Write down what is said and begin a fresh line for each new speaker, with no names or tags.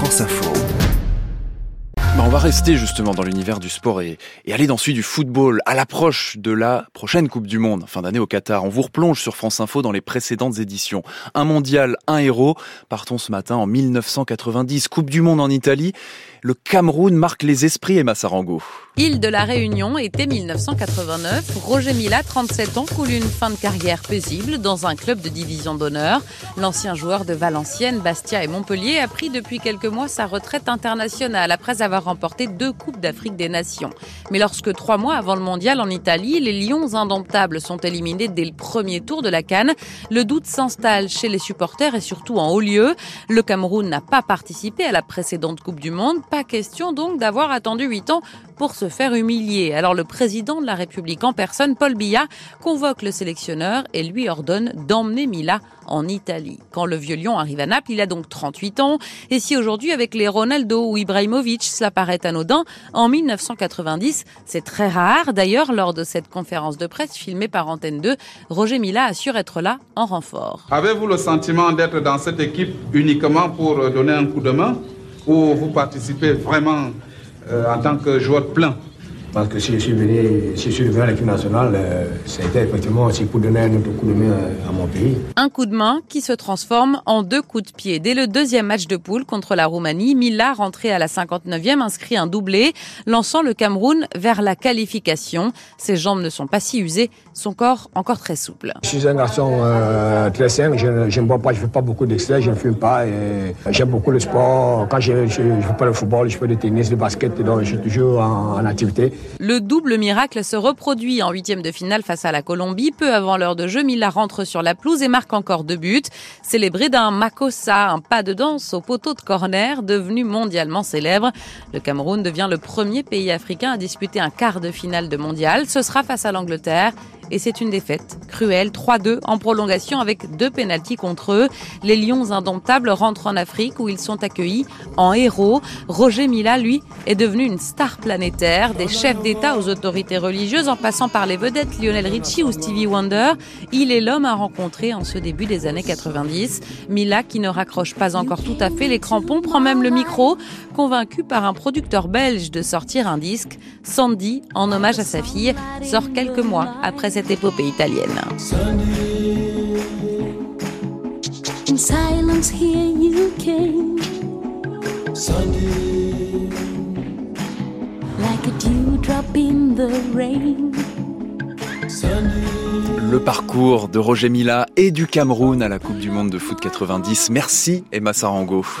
France Info.
Bah, on va rester justement dans l'univers du sport et, et, aller dans celui du football à l'approche de la prochaine Coupe du Monde, fin d'année au Qatar. On vous replonge sur France Info dans les précédentes éditions. Un mondial, un héros. Partons ce matin en 1990, Coupe du Monde en Italie. Le Cameroun marque les esprits, Emma Sarango.
Île de la Réunion, été 1989. Roger Mila, 37 ans, coule une fin de carrière paisible dans un club de division d'honneur. L'ancien joueur de Valenciennes, Bastia et Montpellier a pris depuis quelques mois sa retraite internationale après avoir remporté deux Coupes d'Afrique des Nations. Mais lorsque trois mois avant le mondial en Italie, les Lions indomptables sont éliminés dès le premier tour de la Cannes, le doute s'installe chez les supporters et surtout en haut lieu. Le Cameroun n'a pas participé à la précédente Coupe du Monde. Pas question donc d'avoir attendu huit ans pour se faire humilier. Alors le président de la République en personne, Paul Biya, convoque le sélectionneur et lui ordonne d'emmener Mila en Italie. Quand le vieux lion arrive à Naples, il a donc 38 ans. Et si aujourd'hui, avec les Ronaldo ou Ibrahimovic, cela paraît anodin, en 1990, c'est très rare. D'ailleurs, lors de cette conférence de presse filmée par Antenne 2, Roger Mila assure être là en renfort.
Avez-vous le sentiment d'être dans cette équipe uniquement pour donner un coup de main ou vous participez vraiment en tant que joueur plein
parce que si je suis venu, si je suis venu à l'équipe nationale, euh, c'était effectivement aussi pour donner un autre coup de main à mon pays.
Un coup de main qui se transforme en deux coups de pied. Dès le deuxième match de poule contre la Roumanie, Mila, rentré à la 59e, inscrit un doublé, lançant le Cameroun vers la qualification. Ses jambes ne sont pas si usées, son corps encore très souple.
Je suis un garçon euh, très sain, je, ne bois pas, je ne fais pas beaucoup d'excès, je ne fume pas et j'aime beaucoup le sport. Quand je ne fais pas le football, je fais du tennis, du basket, donc je suis toujours en, en activité.
Le double miracle se reproduit en huitième de finale face à la Colombie. Peu avant l'heure de jeu, Mila rentre sur la pelouse et marque encore deux buts. Célébré d'un makossa, un pas de danse au poteau de corner, devenu mondialement célèbre. Le Cameroun devient le premier pays africain à disputer un quart de finale de mondial. Ce sera face à l'Angleterre et c'est une défaite cruelle, 3-2 en prolongation avec deux pénalties contre eux. Les Lions indomptables rentrent en Afrique où ils sont accueillis en héros. Roger Mila, lui, est devenu une star planétaire, des chefs d'État aux autorités religieuses en passant par les vedettes Lionel Richie ou Stevie Wonder. Il est l'homme à rencontrer en ce début des années 90. Mila, qui ne raccroche pas encore tout à fait les crampons, prend même le micro, convaincu par un producteur belge de sortir un disque. Sandy, en hommage à sa fille, sort quelques mois après cette épopée italienne.
In silence here you came Like a dewdrop in the rain
le parcours de Roger Mila et du Cameroun à la Coupe du Monde de foot 90. Merci Emma Sarango.